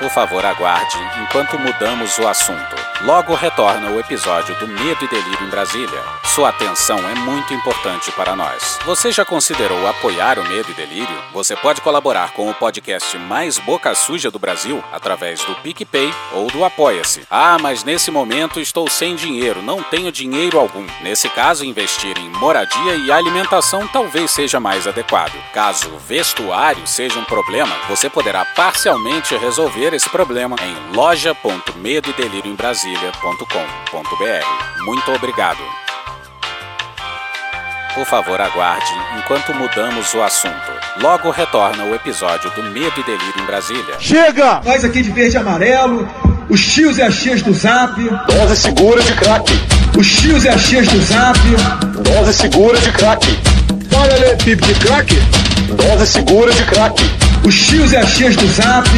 Por favor, aguarde enquanto mudamos o assunto. Logo retorna o episódio do Medo e Delírio em Brasília. Sua atenção é muito importante para nós. Você já considerou apoiar o Medo e Delírio? Você pode colaborar com o podcast mais boca suja do Brasil através do PicPay ou do Apoia-se. Ah, mas nesse momento estou sem dinheiro, não tenho dinheiro algum. Nesse caso, investir em moradia e alimentação talvez seja mais adequado. Caso vestuário seja um problema, você poderá parcialmente resolver esse problema em loja.medoedelirioembrasilha.com.br. Muito obrigado. Por favor, aguarde enquanto mudamos o assunto. Logo retorna o episódio do Medo e Delírio em Brasília. Chega! Nós aqui de verde e amarelo, os tios e as tias do Zap. Dose segura de crack. Os tios e as tias do Zap. Dose segura de crack. Olha ali, pipo de crack. Dose segura de crack. Os tios e as tias do Zap.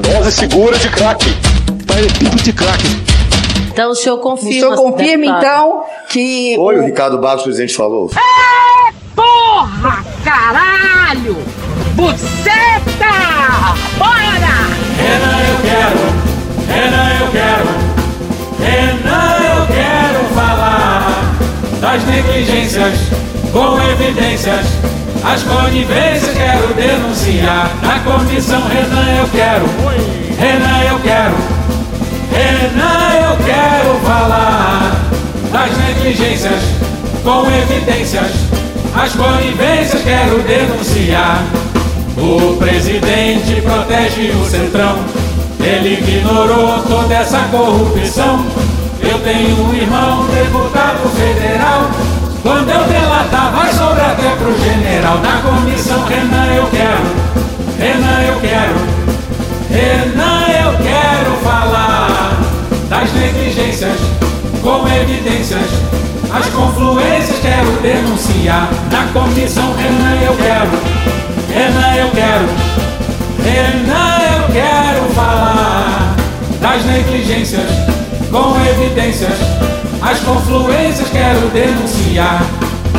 Dose segura de crack. Olha ali, pipo de crack. Então o senhor confirma. O senhor confirma, então, que. Foi o Ricardo Barros, o presidente falou. Porra, caralho! Buceta! Bora! Renan, eu quero, Renan, eu quero, Renan, eu quero falar das negligências com evidências. As conivências quero denunciar na comissão. Renan, eu quero, Renan, eu quero, Renan, eu quero falar das negligências com evidências. As conivências quero denunciar. O presidente protege o centrão. Ele ignorou toda essa corrupção. Eu tenho um irmão, deputado federal. Quando eu delatar, vai sobrar até pro general. Na comissão, Renan, eu quero. Renan, eu quero. Renan, eu quero falar das negligências com evidências. As confluências quero denunciar. Na comissão, Renan, eu quero. Renan, eu quero. Renan, eu quero falar das negligências com evidências. As confluências quero denunciar.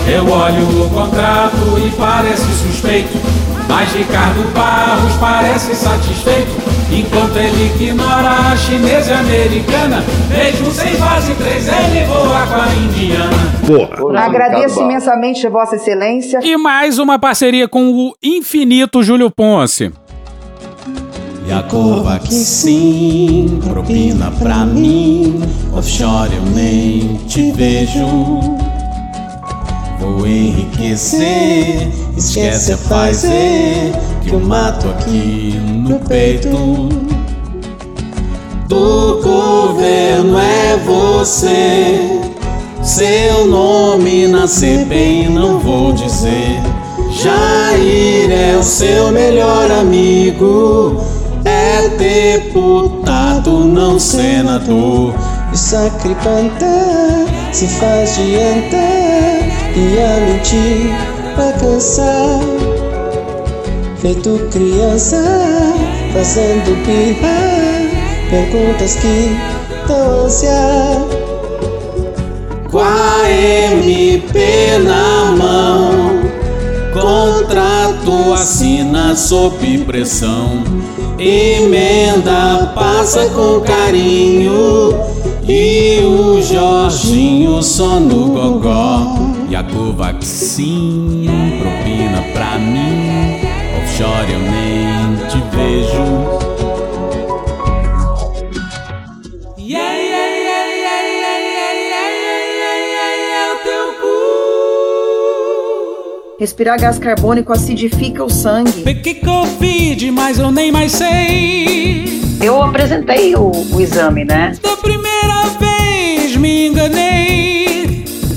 Eu olho o contrato e parece suspeito. Mas Ricardo Barros parece satisfeito. Enquanto ele ignora a chinesa e a americana, mesmo sem fase 3, ele voa com a indiana. Agradeço imensamente, Vossa Excelência. E mais uma parceria com o infinito Júlio Ponce. Yakova que sim, propina pra mim. Offshore eu nem te vejo. Vou enriquecer, esquece a fazer. Que eu mato aqui no peito. Do governo é você. Seu nome na CPI não vou dizer. Jair é o seu melhor amigo. É deputado, não senador. E sacripanta se faz de anta e a mentir pra cansar. Feito criança, fazendo birra, perguntas que dão ânsia. Com a MP na mão, contrato assina sob pressão. Emenda passa com carinho e o Jorginho só no gogó. Yakovac sim, propina pra mim. Offshore eu nem te vejo. Yeah, yeah, yeah, yeah, yeah, yeah, yeah, yeah, yeah, yeah, o teu cu. Respirar gás carbônico acidifica o sangue. Peguei Covid, mas eu nem mais sei. Eu apresentei o, o exame, né? Da primeira vez me enganei.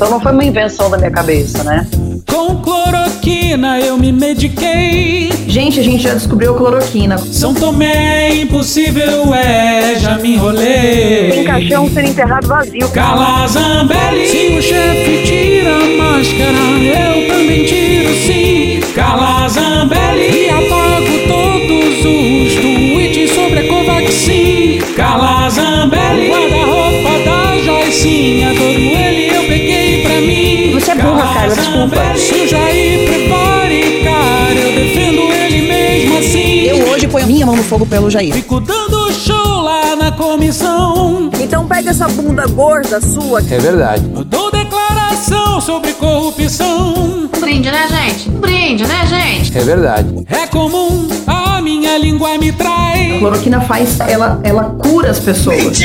Então não foi uma invenção da minha cabeça, né? Com cloroquina eu me mediquei. Gente, a gente já descobriu cloroquina. São Tomé impossível, é, já me enrolei. Tem caixão sendo enterrado vazio. Calazambelli. Se o chefe tira a máscara, eu também tiro sim. Calazambelli. E apago todos os tweets sobre a Covaxin. Calazambelli. O guarda-roupa da Joicinha, todo ele Desculpa. O Jair prepare, cara, eu defendo ele mesmo assim. Eu hoje ponho minha mão no fogo pelo Jair. Fico dando show lá na comissão. Então pega essa bunda gorda sua. É verdade. Eu dou declaração sobre corrupção. Um brinde, né, gente? Um brinde, né, gente? É verdade. É comum, a minha língua me A trai. cloroquina faz, ela, ela cura as pessoas.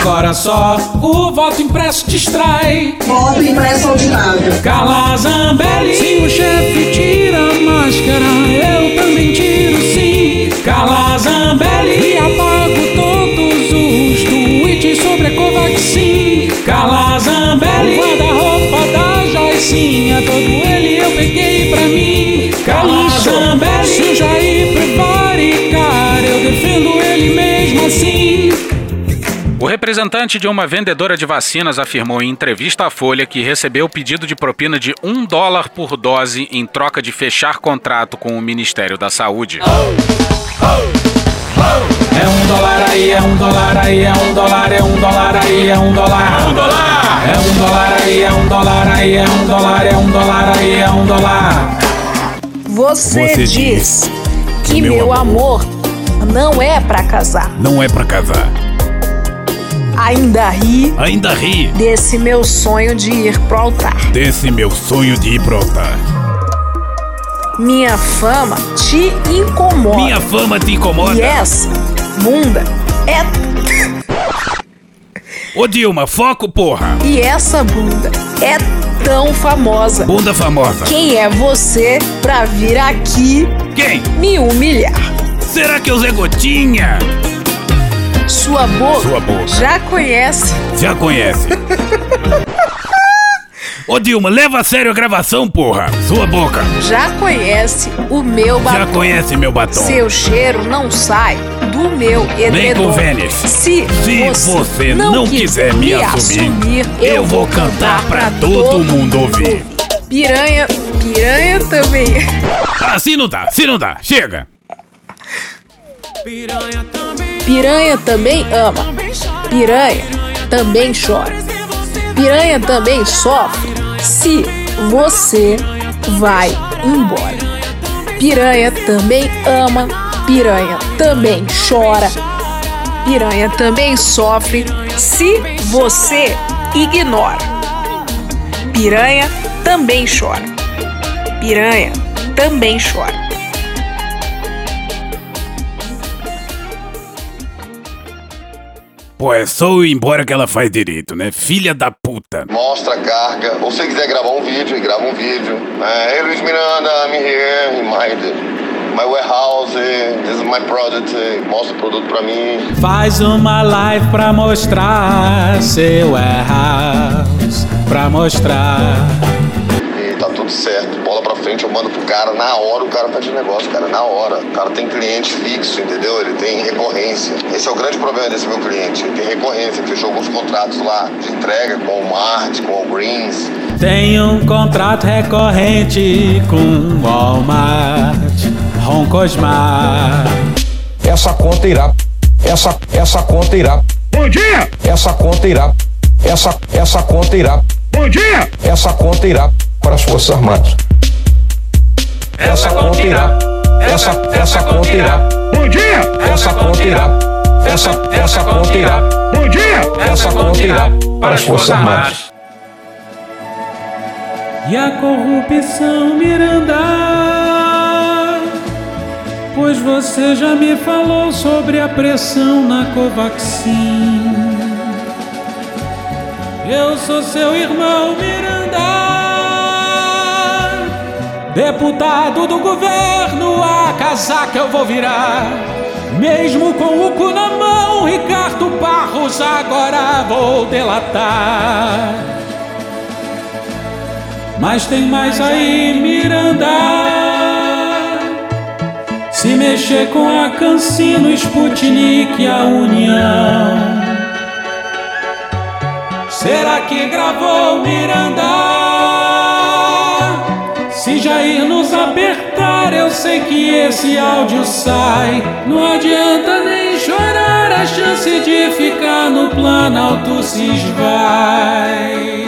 Agora só o voto impresso distrai. Voto impresso auditável. Cala Zambelli. Se o chefe tira a máscara, eu também tiro sim. Cala Zambelli. E apago todos os tweets sobre a Covaxin. Cala Zambelli. O guarda-roupa da Joicinha, todo ele eu peguei pra mim. Cala Zambelli. Representante de uma vendedora de vacinas afirmou em entrevista à Folha que recebeu pedido de propina de um dólar por dose em troca de fechar contrato com o Ministério da Saúde. É um dólar aí, é um dólar aí, é um dólar, é um dólar aí, é um dólar. É um dólar! É um dólar aí, é um dólar aí, é um dólar, é um dólar aí, é um dólar. Você, Você diz, que meu meu amor não é pra casar. Não é pra casar. Ainda ri Ainda ri desse meu sonho de ir pro altar. desse meu sonho de ir pro altar. Minha fama te incomoda. Minha fama te incomoda? E essa bunda é. Ô Dilma, foco, porra! E essa bunda é tão famosa. Bunda famosa. Quem é você pra vir aqui Quem? me humilhar? Será que é o Zé Gotinha? Sua boca, Sua boca. já conhece. Já conhece. Ô Dilma, leva a sério a gravação, porra! Sua boca! Já conhece o meu batom. Já conhece meu batom. Seu cheiro não sai do meu Nem edredom. com Vênis. Se, Se você não quiser me assumir, eu vou cantar pra todo mundo ouvir. Piranha, piranha também. Assim não dá, assim não dá. Chega! Piranha também ama. Piranha também chora. Piranha também sofre se você vai embora. Piranha também ama. Piranha também chora. Piranha também sofre se você ignora. Piranha também chora. Piranha também chora. Pô, é só eu ir embora que ela faz direito, né? Filha da puta. Mostra a carga. Ou se quiser gravar um vídeo, aí grava um vídeo. É, hey Luiz Miranda, I'm here my, my warehouse. This is my project. Mostra o produto pra mim. Faz uma live pra mostrar seu warehouse. Pra mostrar. Tá tudo certo. Bola pra frente, eu mando pro cara. Na hora o cara tá de negócio, cara. Na hora. O cara tem cliente fixo, entendeu? Ele tem recorrência. Esse é o grande problema desse meu cliente. Ele tem recorrência. Ele fechou alguns contratos lá de entrega com o Mart, com o Greens. Tem um contrato recorrente com Walmart, Roncosmar. Essa conta irá. Essa, essa conta irá. Bom dia! Essa conta irá. Essa, essa conta irá. Bom dia! Essa conta irá para as Forças Armadas. Essa conta irá. Essa, essa conta irá. Bom dia! Essa conta irá. Essa, essa conta irá. Bom dia! Essa conta irá para as Forças Armadas. E a corrupção Miranda? Pois você já me falou sobre a pressão na Covaxin. Eu sou seu irmão Miranda, deputado do governo, a casaca eu vou virar. Mesmo com o cu na mão, Ricardo Barros, agora vou delatar. Mas tem mais aí, Miranda. Se mexer com a Cancino, Sputnik, a União. Será que gravou Miranda? Se Jair nos apertar, eu sei que esse áudio sai. Não adianta nem chorar, a chance de ficar no Planalto se esvai.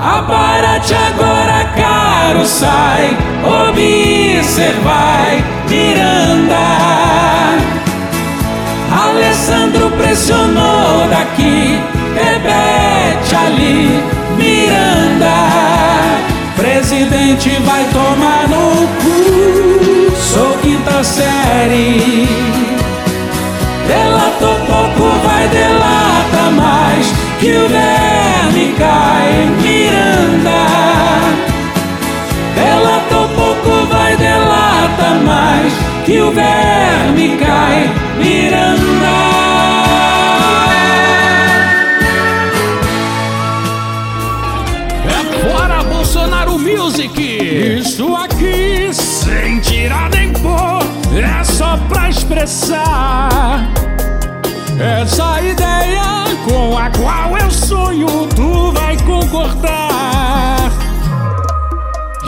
Aparate agora, caro, sai. Observai, Miranda. Gente vai tomar no cu. Sou quinta série. Delatou pouco, vai delata mais. Que o verme cai Miranda. Delatou pouco, vai delata mais. Que o verme cai Miranda. Essa ideia com a qual eu sonho, tu vai concordar.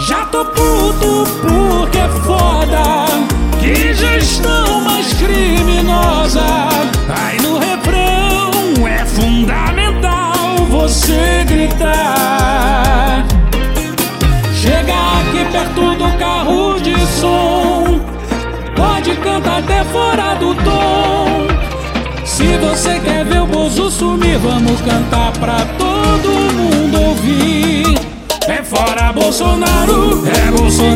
Já tô puto porque é foda, que gestão mais criminosa. Aí no refrão é fundamental você gritar. Vamos cantar pra todo mundo ouvir. É fora Bolsonaro, é Bolsonaro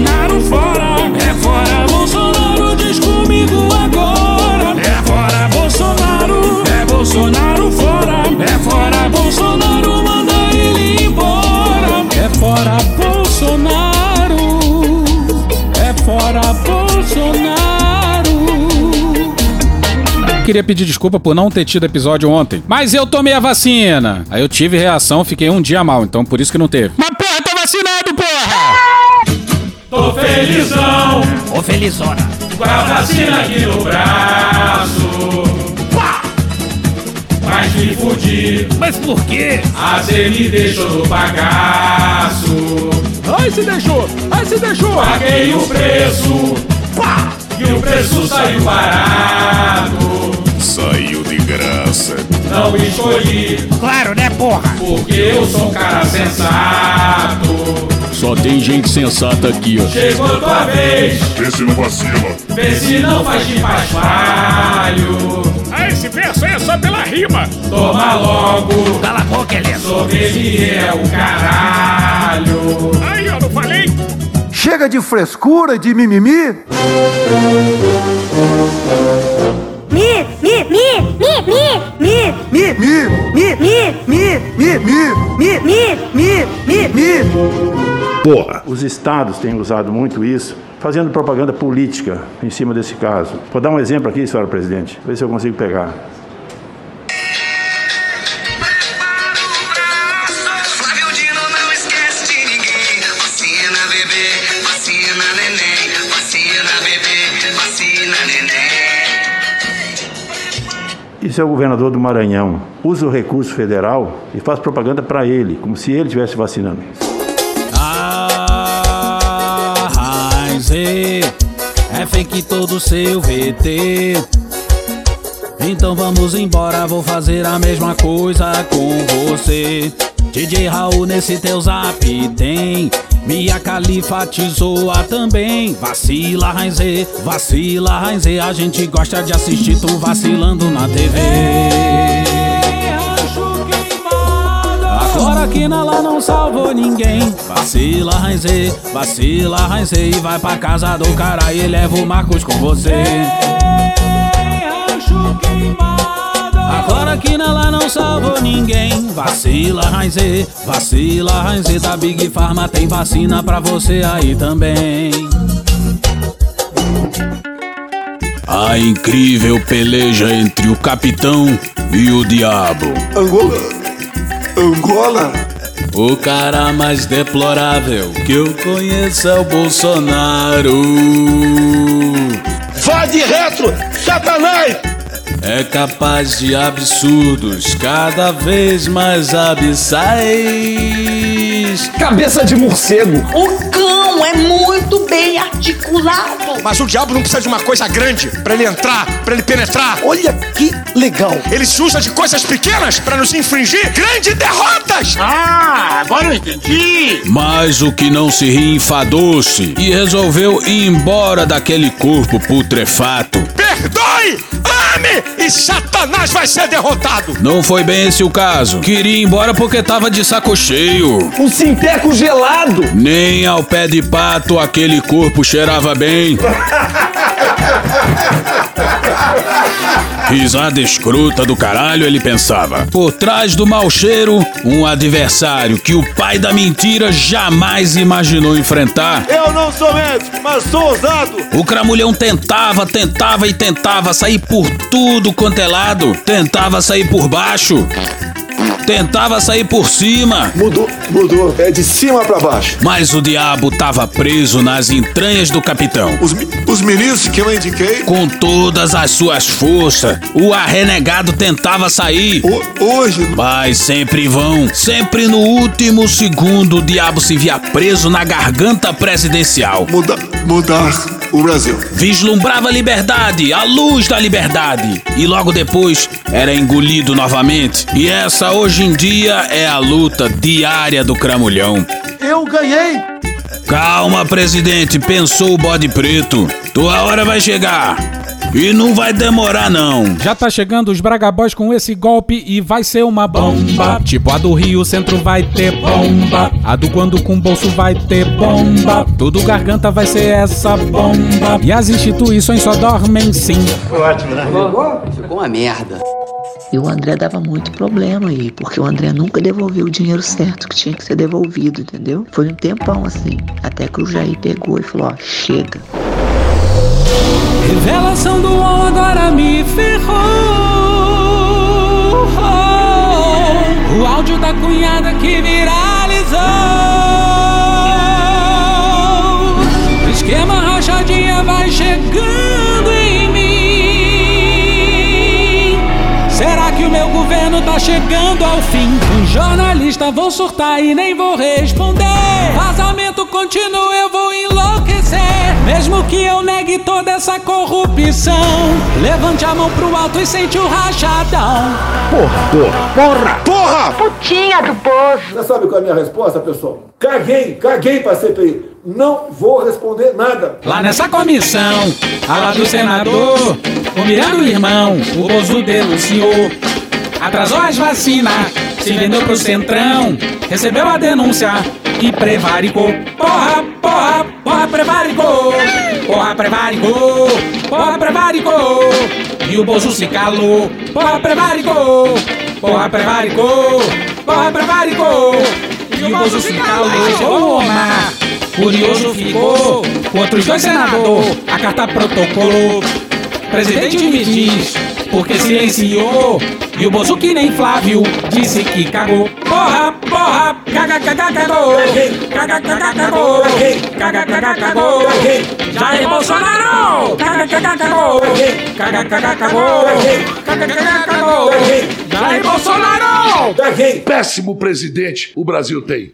Queria pedir desculpa por não ter tido episódio ontem. Mas eu tomei a vacina. Aí eu tive reação, fiquei um dia mal, então por isso que não teve. Mas porra, tô vacinado, porra! Tô felizão, Ô felizona. com a vacina aqui no braço. Pá! Mas me fudi, Mas por quê? a Zé me deixou no bagaço. Ai, se deixou! Ai, se deixou! Paguei o preço, pá! E o preço saiu barato. Saiu de graça. Não escolhi, Claro, né, porra? porque eu sou um cara sensato. Só tem gente sensata aqui, ó. Chegou tua vez, Vê se não vacila. vê se não faz de paspalho. Ah, esse verso aí é só pela rima. Toma logo, Cala a boca, Helena. sommelier é o caralho. Aí, ó, não falei? Chega de frescura, de mimimi. Porra. Os estados têm usado muito isso, fazendo propaganda política em cima desse caso. Vou dar um exemplo aqui, senhora presidente, ver se eu consigo pegar. Isso é o governador do Maranhão. Usa o recurso federal e faz propaganda para ele, como se ele estivesse vacinando. Heinze, é fake todo seu VT. Então vamos embora, vou fazer a mesma coisa com você. DJ Raul nesse teu zap tem. Mia Khalifa te zoa também. Vacila, Heinze, vacila, Heinze. A gente gosta de assistir tu vacilando na TV. Agora que na lá não salvou ninguém. Vacila, Heinze, vacila, Heinze. E vai pra casa do cara e leva o Marcos com você. Agora que na lá não salvou ninguém. Vacila, Heinze, vacila, Heinze. Da Big Pharma tem vacina pra você aí também. A incrível peleja entre o capitão e o diabo. Angola. Angola. O cara mais deplorável que eu conheço é o Bolsonaro. Vá de retro, Satanás! É capaz de absurdos cada vez mais abissais. Cabeça de morcego. O cão é muito bem articulado. Mas o diabo não precisa de uma coisa grande pra ele entrar, pra ele penetrar. Olha que legal. Ele se usa de coisas pequenas pra nos infringir grandes derrotas. Ah, agora eu entendi. Mas o que não se ri enfadou-se e resolveu ir embora daquele corpo putrefato. Perdoe, ame e Satanás vai ser derrotado. Não foi bem esse o caso. Queria ir embora porque tava de saco cheio. Um sinteco gelado. Nem ao pé de pato aquele corpo cheirava bem. Risada escrota do caralho, ele pensava. Por trás do mau cheiro, um adversário que o pai da mentira jamais imaginou enfrentar. Eu não sou médico, mas sou ousado. O cramulhão tentava, tentava e tentava sair por tudo quanto é lado. Tentava sair por baixo. Tentava sair por cima. Mudou, mudou. É de cima pra baixo. Mas o diabo tava preso nas entranhas do capitão. Os, os ministros que eu indiquei. Com todas as suas forças, o arrenegado tentava sair. O, hoje. Mas sempre em vão. Sempre no último segundo, o diabo se via preso na garganta presidencial. Muda, mudar o Brasil. Vislumbrava a liberdade, a luz da liberdade. E logo depois era engolido novamente. E essa hoje em dia é a luta diária do cramulhão. Eu ganhei. Calma, presidente, pensou o bode preto. Tua hora vai chegar. E não vai demorar, não. Já tá chegando os Bragabóis com esse golpe e vai ser uma bomba. Tipo a do Rio Centro vai ter bomba. A do Quando com Bolso vai ter bomba. Tudo garganta vai ser essa bomba. E as instituições só dormem sim. Foi ótimo, né? Ficou uma merda. E o André dava muito problema aí, porque o André nunca devolveu o dinheiro certo que tinha que ser devolvido, entendeu? Foi um tempão assim, até que o Jair pegou e falou: ó, chega. Revelação do on agora me ferrou. O áudio da cunhada que viralizou. O esquema rachadinha vai chegando em mim. Será que o meu governo tá chegando ao fim? Um jornalista vou surtar e nem vou responder. Vazamento contínuo, eu. Mesmo que eu negue toda essa corrupção, levante a mão pro alto e sente o rachadão. Porra, porra, porra, porra! Putinha do poço. Você sabe qual é a minha resposta, pessoal? Caguei, caguei pra CPI. Não vou responder nada. Lá nessa comissão, a lá do senador, humilhando o irmão, o Bozo denunciou. Atrasou as vacinas, se vendeu pro centrão, recebeu a denúncia e prevaricou. Porra, porra, porra, prevaricou. Porra, prevaricou. Porra, prevaricou. E o Bozo se calou. Porra, prevaricou. Porra, prevaricou. Porra, prevaricou. E o Bozo se calou. Chegou o. Curioso ficou. Outros dois senador, a carta protocolou. Presidente me diz, porque silenciou. E o Bozo que nem Flávio disse que cagou. Porra, porra, caga, caga, cagou. Caga, caga, cagou. Caga, caga, cagou. Jair Bolsonaro. Caga, caga, cagou. Caga, caga, cagou. Caga, caga, cagou. Jair Bolsonaro. Caguei. Péssimo presidente o Brasil tem.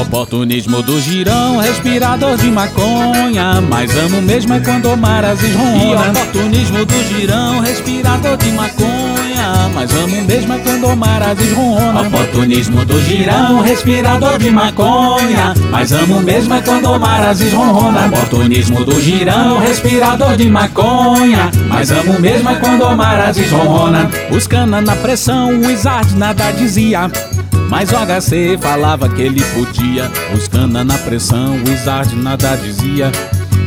Oportunismo do girão, respirador de maconha. Mas amo mesmo é quando Marazes ronrona. Oportunismo do girão, respirador de maconha. Mas amo mesmo é quando Marazes ronrona. Oportunismo do girão, respirador de maconha. Mas amo mesmo é quando Marazes ronrona. Oportunismo do girão, respirador de maconha. Mas amo mesmo é quando Marazes ronrona. Os cana na pressão, o Izard nada dizia. Mas o HC falava que ele podia. Os cana na pressão, o Izard nada dizia.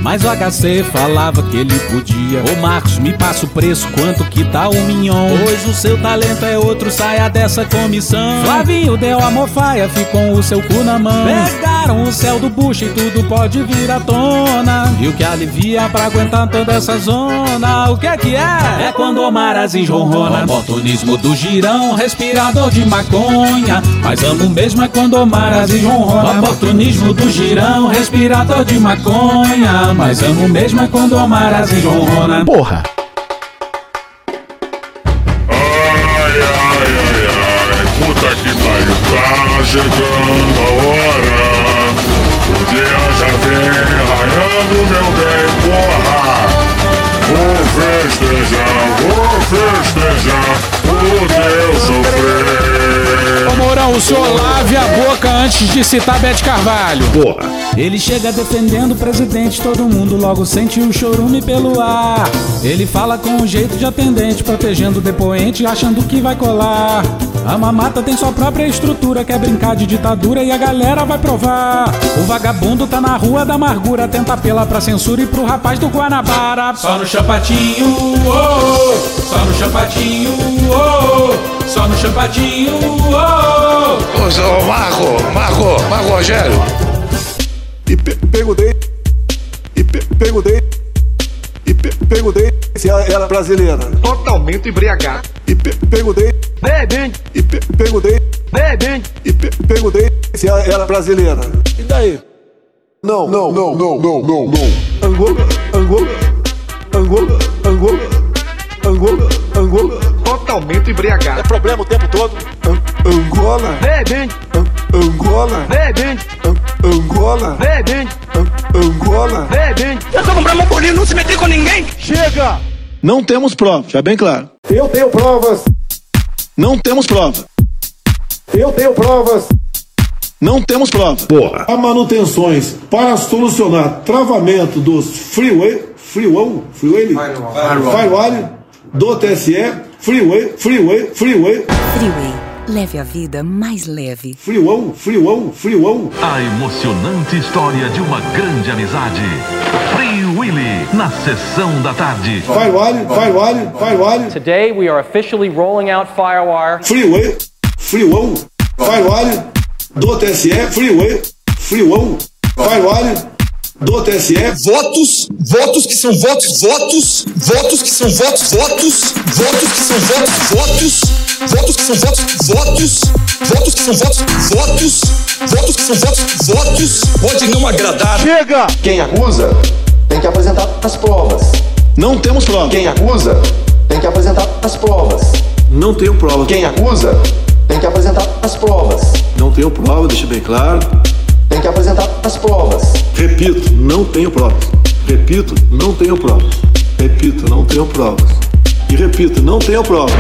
Mas o HC falava que ele podia. Ô Marcos, me passa o preço, quanto que tá o mignon? Pois o seu talento é outro, saia dessa comissão. Flavinho deu a mofaia, ficou o seu cu na mão. Pegaram o céu do bucho e tudo pode vir à tona. E o que alivia pra aguentar toda essa zona? O que é que é? É quando o Marazes ronrona. Oportunismo do girão, respirador de maconha. Mas amo mesmo é quando o Marazes ronrona. Oportunismo do girão, respirador de maconha mas amo mesmo é quando a Marazzi ronrona. Porra! Ai, ai, ai, ai, puta que pariu, tá chegando a hora. O dia já vem raiando, meu bem, porra. Vou festejar, vou festejar o teu sofrer. Ô Mourão, o senhor lave a boca antes de citar Bete Carvalho. Porra. Ele chega defendendo o presidente, todo mundo logo sente o chorume pelo ar. Ele fala com um jeito de atendente, protegendo o depoente, achando que vai colar. A mamata tem sua própria estrutura, quer brincar de ditadura e a galera vai provar. O vagabundo tá na rua da amargura, tenta apelar pra censura e pro rapaz do Guanabara. Só no chapatinho, oh, oh, só no chapatinho, oh, oh, só no chapatinho, oh, oh. Marco, Marco, Marco Rogério. Pe perguntei. E pe perguntei. E pe perguntei se ela era brasileira. Totalmente embriagado. E pe perguntei. Bebendo. E pe perguntei. Bebendo. E pe perguntei se ela era brasileira. E daí? Não, não, não, não, não, não, não. Angola, Angola, Angola, Angola, Angola, Angola. Totalmente embriagado. É problema o tempo todo. An Angola. Bebendo. An Angola. Bebendo. An Angola. Bebendo. An Angola. Bebendo. Eu sou um Bramambolino, não se meter com ninguém. Chega! Não temos prova, já bem claro. Eu tenho provas. Não temos prova. Eu tenho provas. Não temos prova. Porra. Há manutenções para solucionar travamento dos freeway, freeway, freeway, firewall do TSE, freeway, freeway, freeway, Freeway. Leve a vida mais leve. freeway, freeway, freeway. A emocionante história de uma grande amizade. Free Willy, na sessão da tarde. Firewall, firewall, firewall, Today we are officially rolling out Firewire. freeway, freeway, firewall do TSE, freeway, freeway, firewall do TSE. Votos, votos que são votos, votos, votos que são votos, votos, votos que são votos, votos, votos que são votos, votos, votos que são votos, votos, votos que são votos, votos. Pode não agradar. Chega! Quem acusa tem que apresentar as provas. Não temos prova. Quem acusa tem que apresentar as provas. Não tenho prova. Quem acusa tem que apresentar as provas. Não tenho prova, deixa bem claro. Tem que apresentar as provas. Repito, não tenho provas. Repito, não tenho provas. Repito, não tenho provas. E repito, não tenho provas.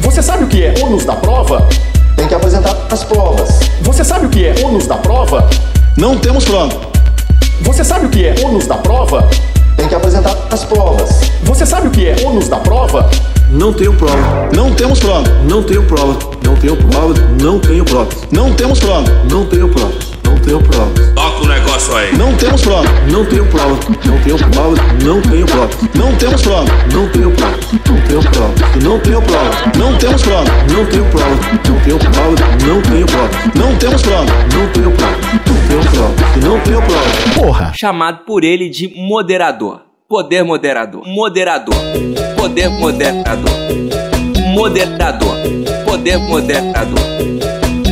Você sabe o que é ônus da prova? Tem que apresentar as provas. Você sabe o que é ônus da prova? Não temos prova. Você sabe o que é ônus da prova? Tem que apresentar as provas. Você sabe o que é ônus da prova? Não tenho prova. Não temos prova. Não tenho prova. Não tenho prova. Não tenho prova. Não temos prova. Não tenho prova. Não tenho prova. Toca o negócio aí. Não temos prova. Não tenho prova. Não tenho prova. Não tenho prova. Não temos prova. Não tenho prova. Não tenho prova. Não tenho prova. Não temos prova. Não tenho prova. Não tenho prova. Não tenho prova. Não temos prova. Não tenho prova. Não tenho prova. Não tenho prova. Porra. Chamado por ele de moderador. Poder moderador. Moderador. Poder moderador. Moderador. Poder moderador.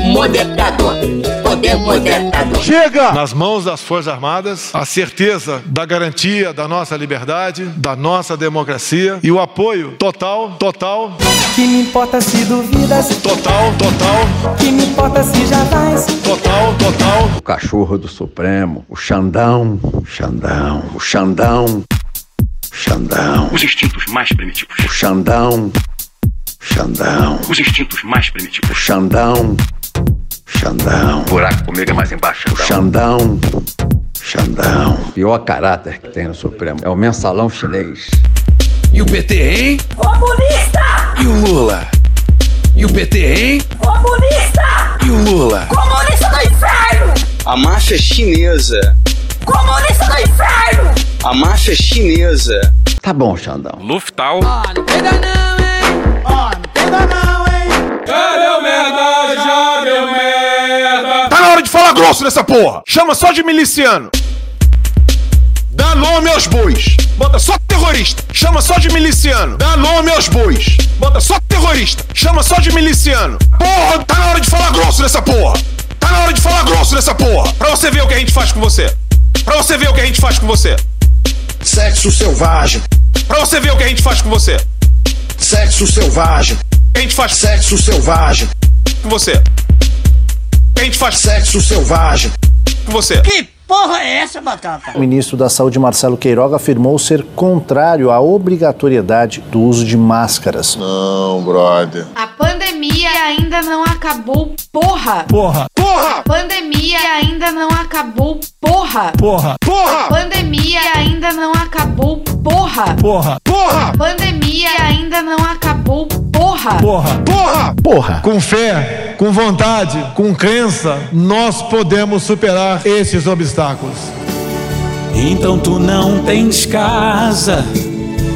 Moderador. Poder moderador. Chega! Nas mãos das Forças Armadas, a certeza da garantia da nossa liberdade, da nossa democracia e o apoio total, total, Que me importa se duvidas, total, total, que me importa se já vais. total, total. O cachorro do Supremo, o Xandão, o Xandão, o Xandão, o Xandão, Os instintos mais primitivos. o Xandão, Xandão, Os instintos mais primitivos. o Xandão, Xandão, O buraco comigo é mais embaixo. o Xandão, Xandão. O pior caráter que tem no Supremo é o mensalão chinês. E o PT, hein? Comunista! E o Lula? E o PT, hein? Comunista! E o Lula? Comunista do inferno! A máfia chinesa. Comunista do inferno! A máfia chinesa. Tá bom, Xandão. Luftal. Já deu merda, já deu merda. Tá na hora de falar grosso nessa porra. Chama só de miliciano. Dá nome aos bois. Bota só terrorista. Chama só de miliciano. Dá nome aos bois. Bota só terrorista. Chama só de miliciano. Porra, tá na hora de falar grosso nessa porra. Tá na hora de falar grosso nessa porra. Pra você ver o que a gente faz com você. Pra você ver o que a gente faz com você. Sexo selvagem. Pra você ver o que a gente faz com você. Sexo selvagem. A gente faz sexo selvagem. Com você. A gente faz? Sexo selvagem. Com você. Que porra é essa, Batata? O ministro da Saúde, Marcelo Queiroga, afirmou ser contrário à obrigatoriedade do uso de máscaras. Não, brother. A pandemia ainda não acabou, porra! Porra! Porra! A pandemia ainda não acabou, porra! Porra! Porra! A pandemia ainda não acabou, porra! Porra! Porra! A pandemia ainda não acabou, porra! Porra! Porra! Porra! Com fé, com vontade, com crença, nós podemos superar esses obstáculos. Então tu não tens casa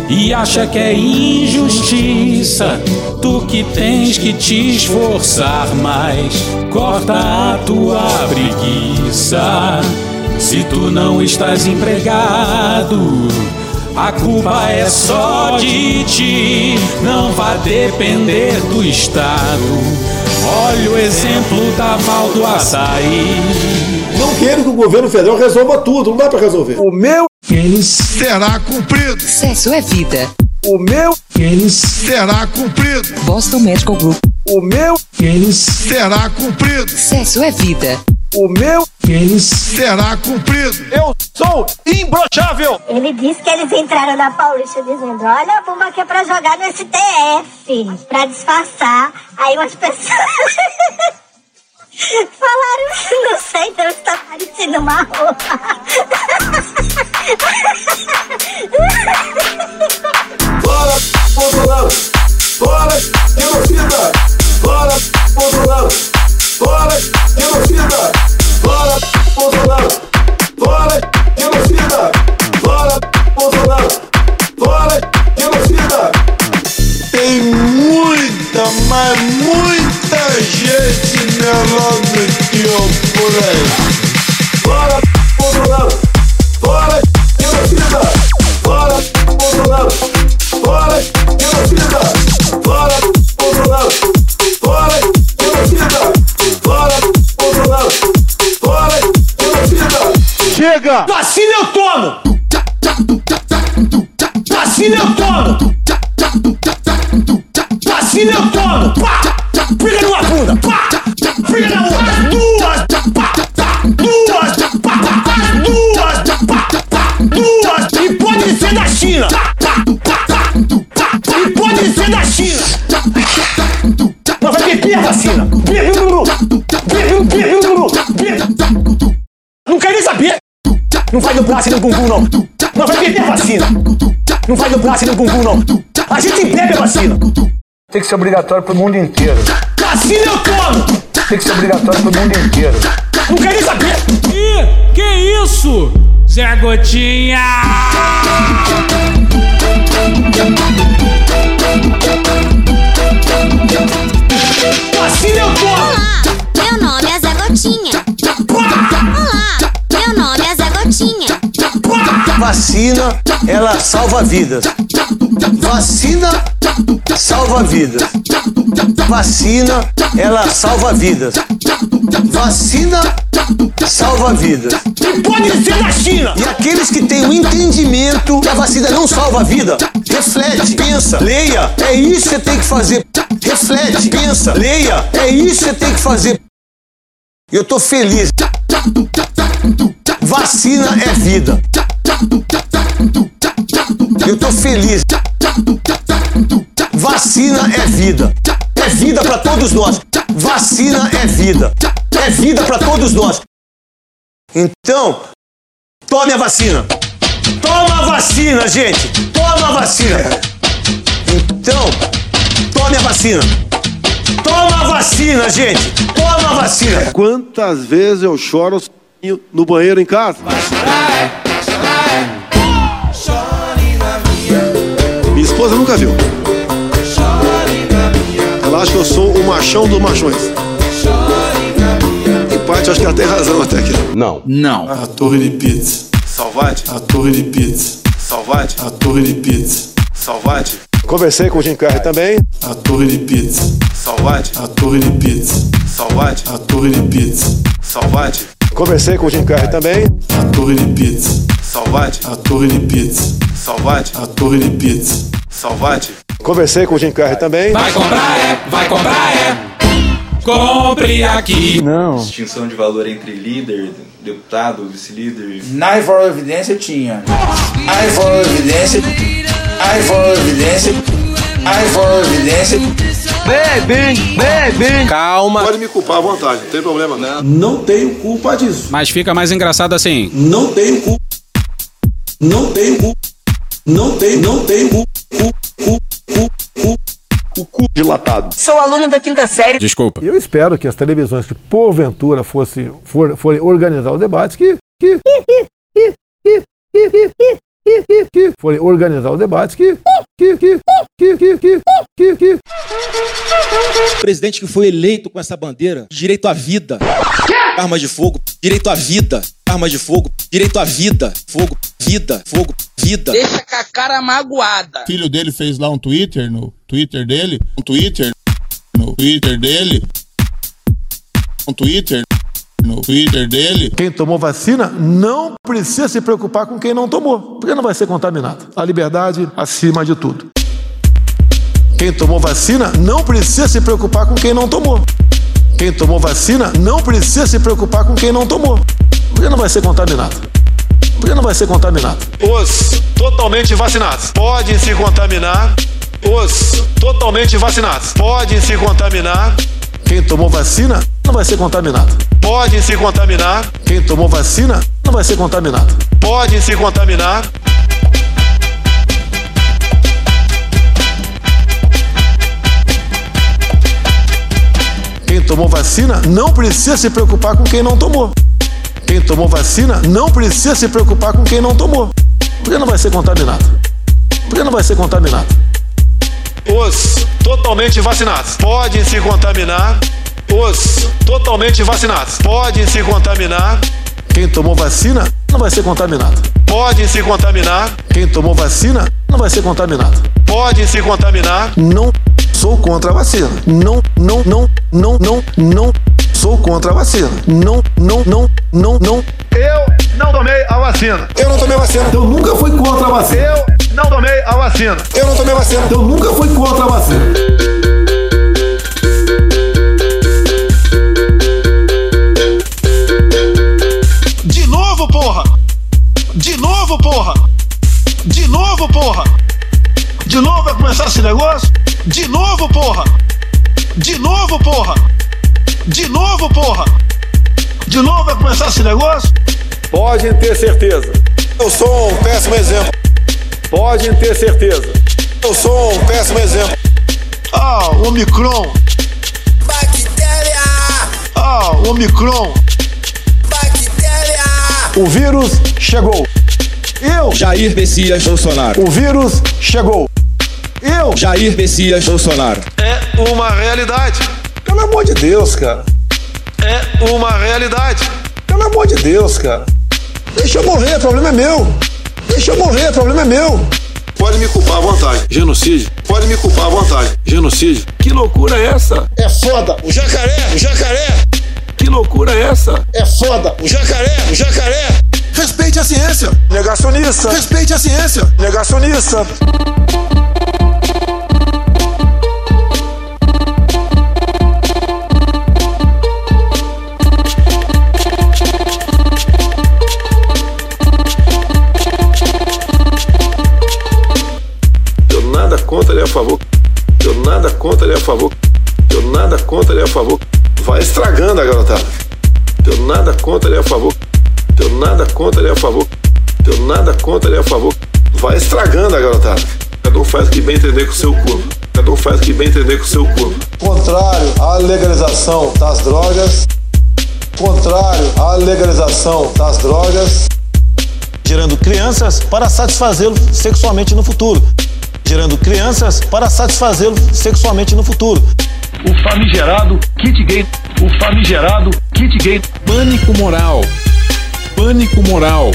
e acha que é injustiça. Tu que tens que te esforçar mais, corta a tua preguiça. Se tu não estás empregado, a culpa é só de ti, não vai depender do Estado. Olha o exemplo da Val do Açaí. Não quero que o governo federal resolva tudo, não dá pra resolver. O meu Eles será cumprido. Sexo é vida. O meu Eles será cumprido. Boston Medical Group. O meu Eles será cumprido. Sexo é vida. O meu Eles será cumprido. Eu sou imbrochável. Ele disse que eles entraram na Paulista dizendo: Olha a bomba que é pra jogar no STF, pra disfarçar. Aí umas pessoas falaram: Não sei, então está parecendo uma roupa. Fora Bolsonaro! Fora genocida! Fora Bolsonaro! Fora genocida! Fora Bolsonaro! Fora genocida! Fora Bolsonaro! Fora genocida! Tem muita, mas muita gente melhor do que eu por aí. Fora Bolsonaro! Fora genocida! Fora Bolsonaro! Fora genocida! Chega! Vacina eu tomo! Vacina eu tomo! Vacina eu tomo! Pá! Pega numa bunda! Pá! Pega na outra! Duas! Pá! Duas! Pá! Duas! Pá! Duas! E pode ser da China! E pode ser da China! Não vai beber a vacina! Não vai no braço e no bumbum, não! Não vai beber a vacina! Não vai no braço e no bumbum, não! A gente bebe a vacina! Tem que ser obrigatório pro mundo inteiro. Vacina eu tomo! Tem que ser obrigatório pro mundo inteiro. Não quero nem saber! Ih, que isso? Zé Gotinha! Vacina eu tomo! Vacina, ela salva vidas. Vacina salva vidas. Vacina, ela salva vidas. Vacina salva vidas. Pode ser da China! E aqueles que têm o entendimento que a vacina não salva a vida, reflete, pensa, leia. É isso que você tem que fazer. Reflete, pensa, leia. É isso que você tem que fazer. Eu tô feliz. Vacina é vida. Eu tô feliz. Vacina é vida. É vida pra todos nós. Vacina é vida. É vida pra todos nós. Então, tome a vacina. Toma a vacina, gente. Toma a vacina. Então, tome a vacina. Toma a vacina, gente. Toma a vacina. Quantas vezes eu choro no banheiro em casa? Minha esposa nunca viu. Ela acha que eu sou o machão dos machões. Em parte, acho que ela tem razão até aqui. Não. Não. A torre de pizza. Salvate. A torre de pizza. Salvate. A torre de pizza. Salvate. Conversei com o Jim Carrey também. A torre de pizza. Salvate. A torre de pizza. Salvate. A torre de pizza. Salvate. Conversei com o Jim Carrey também. A torre de pizza. Salvate. A torre de pizza. Salvate. A torre de pizza. Salvate. Conversei com o Jim Carrey também. Vai comprar é, vai comprar é. Compre aqui. Não. Distinção de valor entre líder, deputado, vice-líder. Na evidência tinha. I for evidência. For evidência. For evidência. Bem, bem, bem. Calma. Pode me culpar à vontade, não tem problema não. Não tenho culpa disso. Mas fica mais engraçado assim. Não tenho culpa. Não tenho culpa. Não tenho, não tenho culpa. Cu, cu, cu, O cu dilatado. Sou aluna da quinta série. Desculpa. Eu espero que as televisões que porventura fosse, for, forem organizar os debates, que, que, foi organizar o debate que, que, que, que, que, que, que, que. Presidente que foi eleito com essa bandeira, direito à vida, arma de fogo, direito à vida, arma de fogo, direito à vida, fogo, vida, fogo, vida. Deixa com a cara magoada. O filho dele fez lá um Twitter, no Twitter dele, um Twitter, no Twitter dele, um Twitter no Twitter dele. Quem tomou vacina não precisa se preocupar com quem não tomou, porque não vai ser contaminado. A liberdade acima de tudo. Quem tomou vacina não precisa se preocupar com quem não tomou. Quem tomou vacina não precisa se preocupar com quem não tomou, porque não vai ser contaminado. Porque não vai ser contaminado. Os totalmente vacinados podem se contaminar. Os totalmente vacinados podem se contaminar. Quem tomou vacina não vai ser contaminado. Podem se contaminar. Quem tomou vacina não vai ser contaminado. Podem se contaminar. Quem tomou vacina não precisa se preocupar com quem não tomou. Quem tomou vacina não precisa se preocupar com quem não tomou, porque não vai ser contaminado. Porque não vai ser contaminado. Os totalmente vacinados podem se contaminar. Os totalmente vacinados podem se contaminar. Quem tomou vacina não vai ser contaminado. Podem se contaminar. Quem tomou vacina não vai ser contaminado. Podem se contaminar. Não sou contra a vacina. Não, não, não, não, não, não sou contra a vacina. Não, não, não, não, não. Eu não tomei a vacina. Eu não tomei vacina. Eu nunca fui contra a vacina. Eu não tomei a vacina. Eu não tomei vacina. Eu nunca fui contra a vacina. De novo, porra! De novo, porra! De novo, porra! De novo vai começar esse negócio? De novo, porra! De novo, porra! De novo, porra! De novo vai começar esse negócio? Podem ter certeza. Eu sou um péssimo exemplo. Podem ter certeza. Eu sou um péssimo exemplo. Ah, o Omicron. Bactéria! Ah, o Omicron. Bactéria! O vírus chegou. Eu, Jair Messias Bolsonaro. o vírus chegou. Eu, Jair Messias Bolsonaro. É uma realidade. Pelo amor de Deus, cara. É uma realidade. Pelo amor de Deus, cara. Deixa eu morrer, o problema é meu. Deixa eu morrer, o problema é meu. Pode me culpar à vontade. Genocídio. Pode me culpar à vontade. Genocídio. Que loucura é essa? É foda. O jacaré, o jacaré. Que loucura é essa? É foda. O jacaré, o jacaré. respeite a ciência. Negacionista. Respeite a ciência. Negacionista. Favor. Eu nada contra ele a favor. Vai estragando a garotada. Eu nada contra ele a favor. Eu nada contra ele a favor. Eu nada contra ele a favor. Vai estragando a garotada. Cada um faz o que bem entender com o seu corpo. Cada um faz o que bem entender com o seu corpo. Contrário à legalização das drogas. Contrário à legalização das drogas. gerando crianças para satisfazê-lo sexualmente no futuro. Gerando crianças para satisfazê-lo sexualmente no futuro. O famigerado kit gay. O famigerado kit gay. Pânico moral. Pânico moral.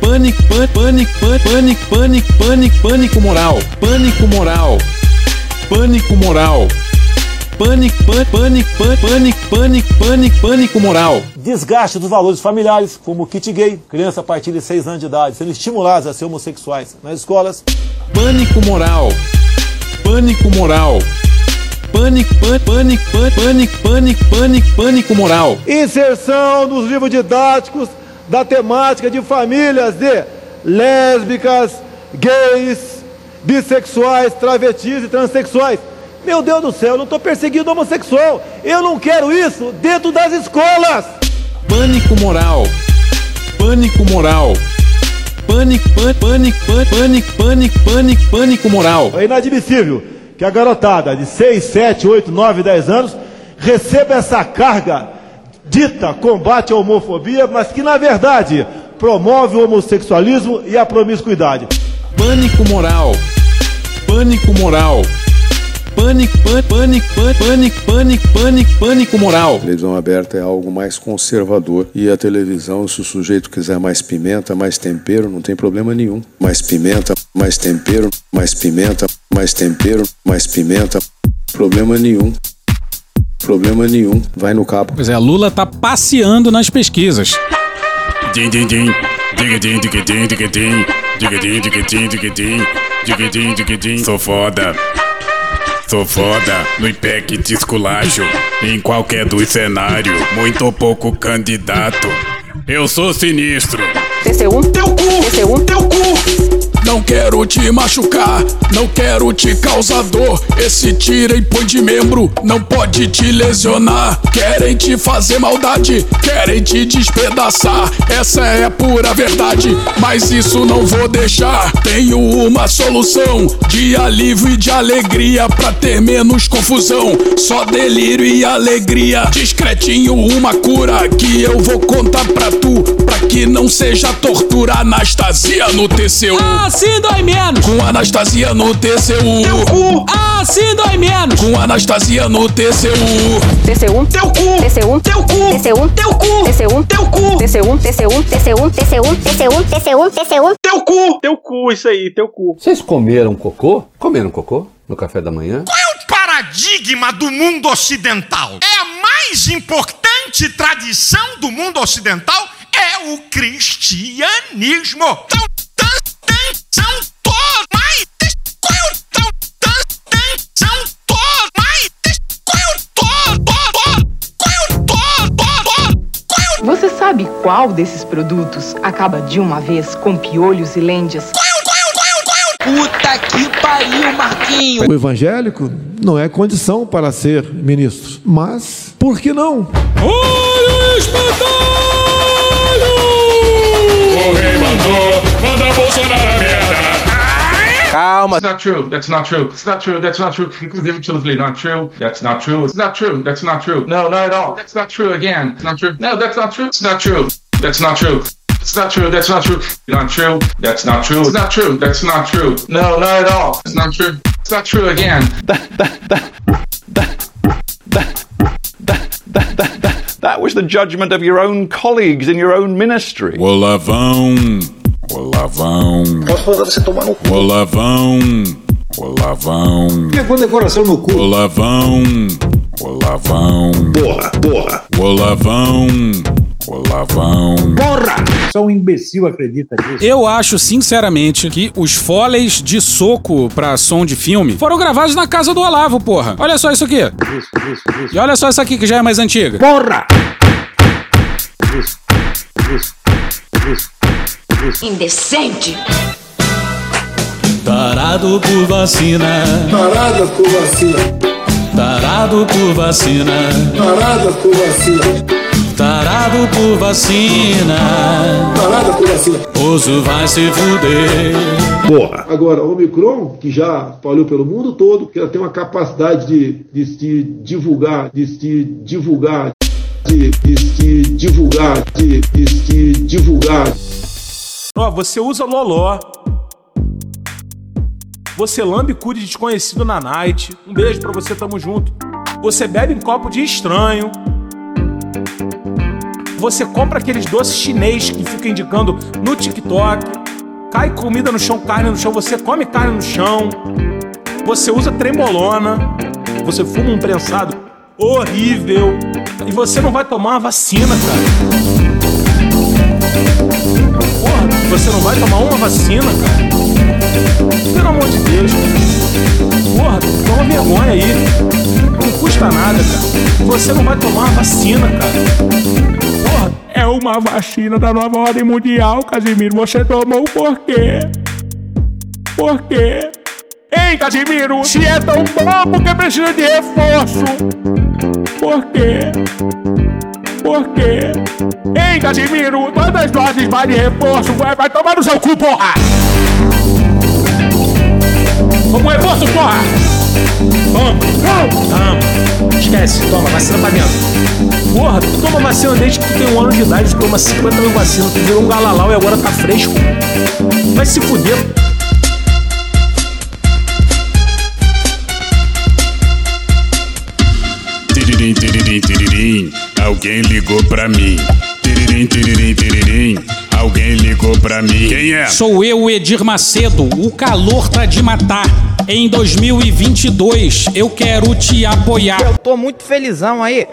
Pânico, pânico, pânico, pânico, pânico, pânico, pânico moral. Pânico moral. Pânico moral. Pânico, pânico, pânico, pânico, pânico, pânico, pânico moral. Desgaste dos valores familiares, como o kit gay, criança a partir de 6 anos de idade, sendo estimulados a ser homossexuais nas escolas. Pânico moral. Pânico moral. Pânico, pânico, pânico, pânico, pânico, pânico, pânico moral. Inserção nos livros didáticos da temática de famílias de lésbicas, gays, bissexuais, travestis e transexuais. Meu Deus do céu, eu não estou perseguindo homossexual. Eu não quero isso dentro das escolas. Pânico moral. Pânico moral. Pânico, pânico, pânico, pânico, pânico, pânico, pânico moral. É inadmissível que a garotada de 6, 7, 8, 9, 10 anos receba essa carga dita combate à homofobia, mas que na verdade promove o homossexualismo e a promiscuidade. Pânico moral. Pânico moral. Pânico, pânico, pânico, pânico, pânico, pânico, pânico moral. A televisão aberta é algo mais conservador. E a televisão, se o sujeito quiser mais pimenta, mais tempero, não tem problema nenhum. Mais pimenta, mais tempero, mais pimenta, mais tempero, mais pimenta, problema nenhum. Problema nenhum. Vai no cabo. Pois é, Lula tá passeando nas pesquisas. Din, din, din. Digidim, digidim, digidim. Digidim, digidim, digidim. Digidim, digidim. Sou foda. Sou foda no IPEC de esculacho, em qualquer dos cenários, muito pouco candidato. Eu sou sinistro. TC1, teu cu, TC1, teu cu. Não quero te machucar, não quero te causar dor. Esse tira e põe de membro não pode te lesionar. Querem te fazer maldade, querem te despedaçar. Essa é pura verdade, mas isso não vou deixar. Tenho uma solução de alívio e de alegria pra ter menos confusão. Só delírio e alegria. Discretinho, uma cura que eu vou contar pra tu, pra que não seja tortura. Anastasia no TCU. Assim dói menos. Com Anastasia no TCU. Assim dói menos. Com Anastasia no TCU. TC1, Teu cu, TC1, teu cu, TC1, teu cu, TC1, teu cu, TC1, TC1, TC1, TC1, TC1, TC1, TC1. teu cu. Teu cu, isso aí, teu cu. Vocês comeram cocô? Comeram cocô no café da manhã? Qual é o paradigma do mundo ocidental? É a mais importante tradição do mundo ocidental é o cristianismo. Qual desses produtos acaba de uma vez com piolhos e lêndias? Puta que pariu, Marquinho. O evangélico não é condição para ser ministro, mas por que não? Olha o espantalho! O rei mandou, manda Bolsonaro. Calma. That's not true. That's not true. It's not true. That's not true. Absolutely not true. That's not true. It's not true. That's not true. No, not at all. That's not true again. It's not true. No, that's not true. It's not true. That's not true. It's not true. That's not true. Not true. That's not true. It's not true. That's not true. No, not at all. It's not true. It's not true again. That was the judgment of your own colleagues in your own ministry. Olavão, olavão. Posso mandar você tomar no cu. Olavão, olavão. Pegou decoração no cu. Olavão, olavão. Porra, porra. Olavão, olavão. Porra! Só um imbecil acredita nisso. Eu acho, sinceramente, que os foleys de soco pra som de filme foram gravados na casa do Olavo, porra. Olha só isso aqui. Isso, isso, isso. E olha só essa aqui, que já é mais antiga. Porra! Isso, isso. Indecente. Tarado por vacina. Parada por vacina. Tarado por vacina. Parada por vacina. Tarado por vacina. Parada por vacina. Oso vai se fuder. Porra! Agora, o Omicron, que já espalhou pelo mundo todo, que ela tem uma capacidade de, de se divulgar, de se divulgar, de, de se divulgar, de, de se divulgar. Ó, você usa loló. Você lambe cu de desconhecido na night. Um beijo pra você, tamo junto. Você bebe em copo de estranho. Você compra aqueles doces chinês que ficam indicando no TikTok. Cai comida no chão, carne no chão. Você come carne no chão. Você usa trembolona. Você fuma um prensado horrível. E você não vai tomar uma vacina, cara. Você não vai tomar uma vacina, cara? Pelo amor de Deus, cara. Porra, toma vergonha aí. custa nada, cara. Você não vai tomar a vacina, cara. Porra, é uma vacina da nova ordem mundial, Casimiro. Você tomou por quê? Por quê? Ei, Casimiro, se é tão bom, por que precisa de reforço? Por quê? Por quê? Ei, Casimiro, quantas doses vai de reforço? Vai, vai tomar no seu cu, porra! Vamos reforço, porra! Vamos! Vamos! Esquece, toma, vacina pra dentro. Porra, tu toma vacina desde que tu tem um ano de idade, tu toma 50 mil vacinas, tu virou um galalau e agora tá fresco. Vai se fuder. Tiririm, tiririm, tiririm, alguém ligou pra mim. Tiririm, tiririm, tiririm, alguém ligou pra mim. Quem é? Sou eu, Edir Macedo. O calor tá de matar. Em 2022, eu quero te apoiar. Eu tô muito felizão aí.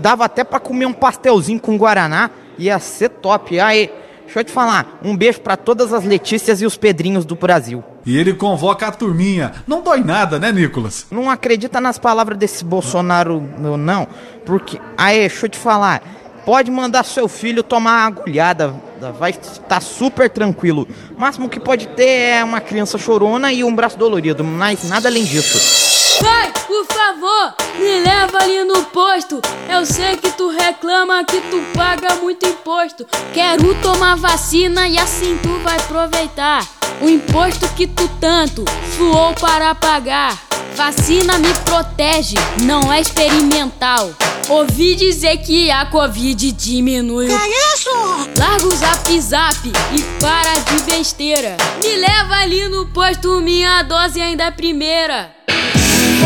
Dava até pra comer um pastelzinho com guaraná. Ia ser top. Aí, deixa eu te falar. Um beijo pra todas as Letícias e os Pedrinhos do Brasil. E ele convoca a turminha. Não dói nada, né, Nicolas? Não acredita nas palavras desse Bolsonaro, não. Porque, aí, deixa eu te falar. Pode mandar seu filho tomar uma agulhada. Vai estar super tranquilo. O máximo que pode ter é uma criança chorona e um braço dolorido. Mas nada além disso. Pai, por favor, me leva ali no posto. Eu sei que tu reclama que tu paga muito imposto. Quero tomar vacina e assim tu vai aproveitar. O imposto que tu tanto suou para pagar. Vacina me protege, não é experimental. Ouvi dizer que a Covid diminuiu. Que isso? Larga o zap zap e para de besteira. Me leva ali no posto, minha dose ainda é primeira.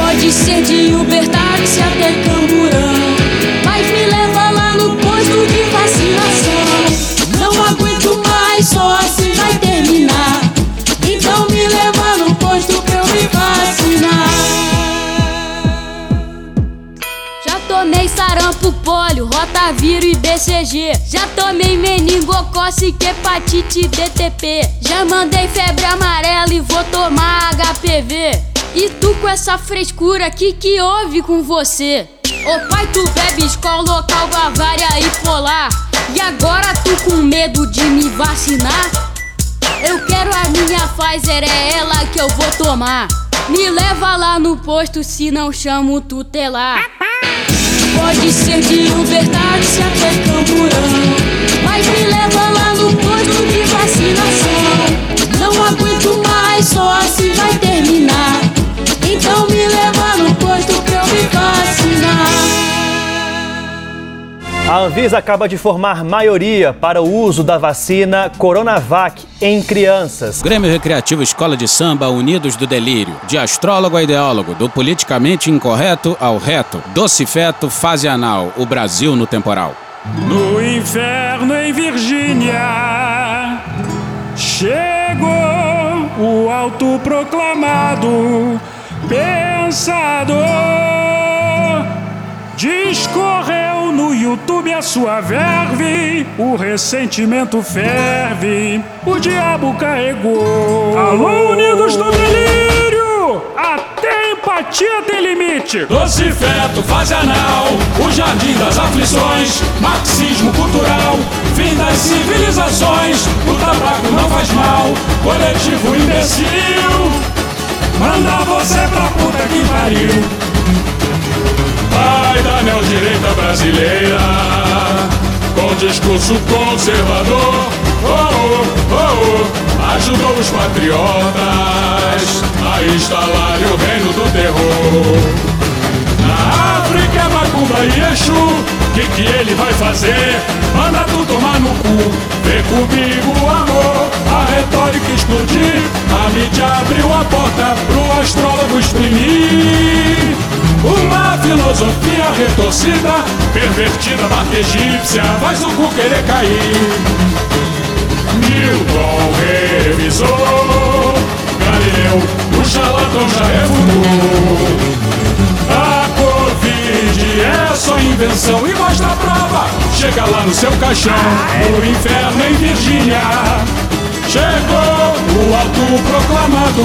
Pode ser de Uber, táxi até Camburão. Mas me leva lá no posto de vacinação. Não aguento mais, só assim vai terminar. Então me leva no posto pra eu me vacinar. Já tomei sarampo, polio, rotavírus e BCG. Já tomei meningocosse e hepatite DTP. Já mandei febre amarela e vou tomar HPV. E tu com essa frescura, que que houve com você? Ô pai, tu bebe escola local, Bavária e polar. E agora tu com medo de me vacinar? Eu quero a minha Pfizer, é ela que eu vou tomar. Me leva lá no posto, se não chamo tutelar. Pode ser de Uber, táxi até Camburão. Mas me leva lá no posto de vacinação. Não aguento mais, só assim vai terminar. Então me leva no posto pra eu me vacinar. A Anvisa acaba de formar maioria para o uso da vacina Coronavac em crianças. Grêmio Recreativo Escola de Samba Unidos do Delírio. De astrólogo a ideólogo, do politicamente incorreto ao reto. Doce feto, fase anal. O Brasil no temporal. No inferno em Virgínia chegou o autoproclamado pensador. Discorreu no YouTube a sua verve, o ressentimento ferve, o diabo carregou. Alô, Unidos do Delírio! Até empatia tem limite. Doce feto, fase anal, o jardim das aflições, marxismo cultural, fim das civilizações, o tabaco não faz mal, coletivo imbecil. Manda você pra puta que pariu. Pai da neodireita brasileira, com discurso conservador, oh, oh, oh, ajudou os patriotas a instalarem o reino do terror. É e Exu, que que ele vai fazer? Manda tu tomar no cu, vem comigo amor, a retórica explodir, a mídia abriu a porta pro astrólogo exprimir. Uma filosofia retorcida, pervertida, marca egípcia, faz o cu querer cair. Newton revisou, Galileu, o charlatão já refutou. Só invenção e mostra a prova. Chega lá no seu caixão, no inferno em Virgínia. Chegou o autoproclamado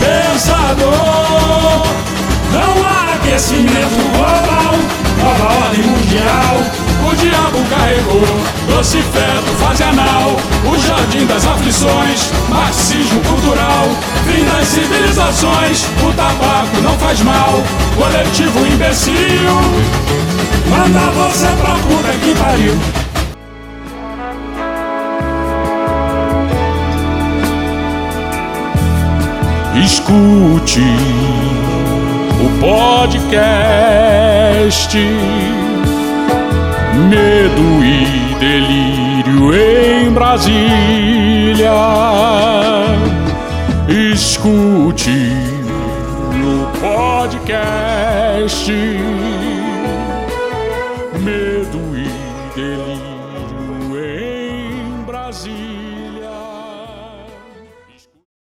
pensador. Não há aquecimento global, nova ordem mundial. O diabo carregou doce feto, fase anal. O jardim das aflições, marxismo cultural. Fim das civilizações, o tabaco não faz mal. Coletivo imbecil, manda você pra puta que pariu. Escute o podcast Medo e delírio em Brasília. Escute o podcast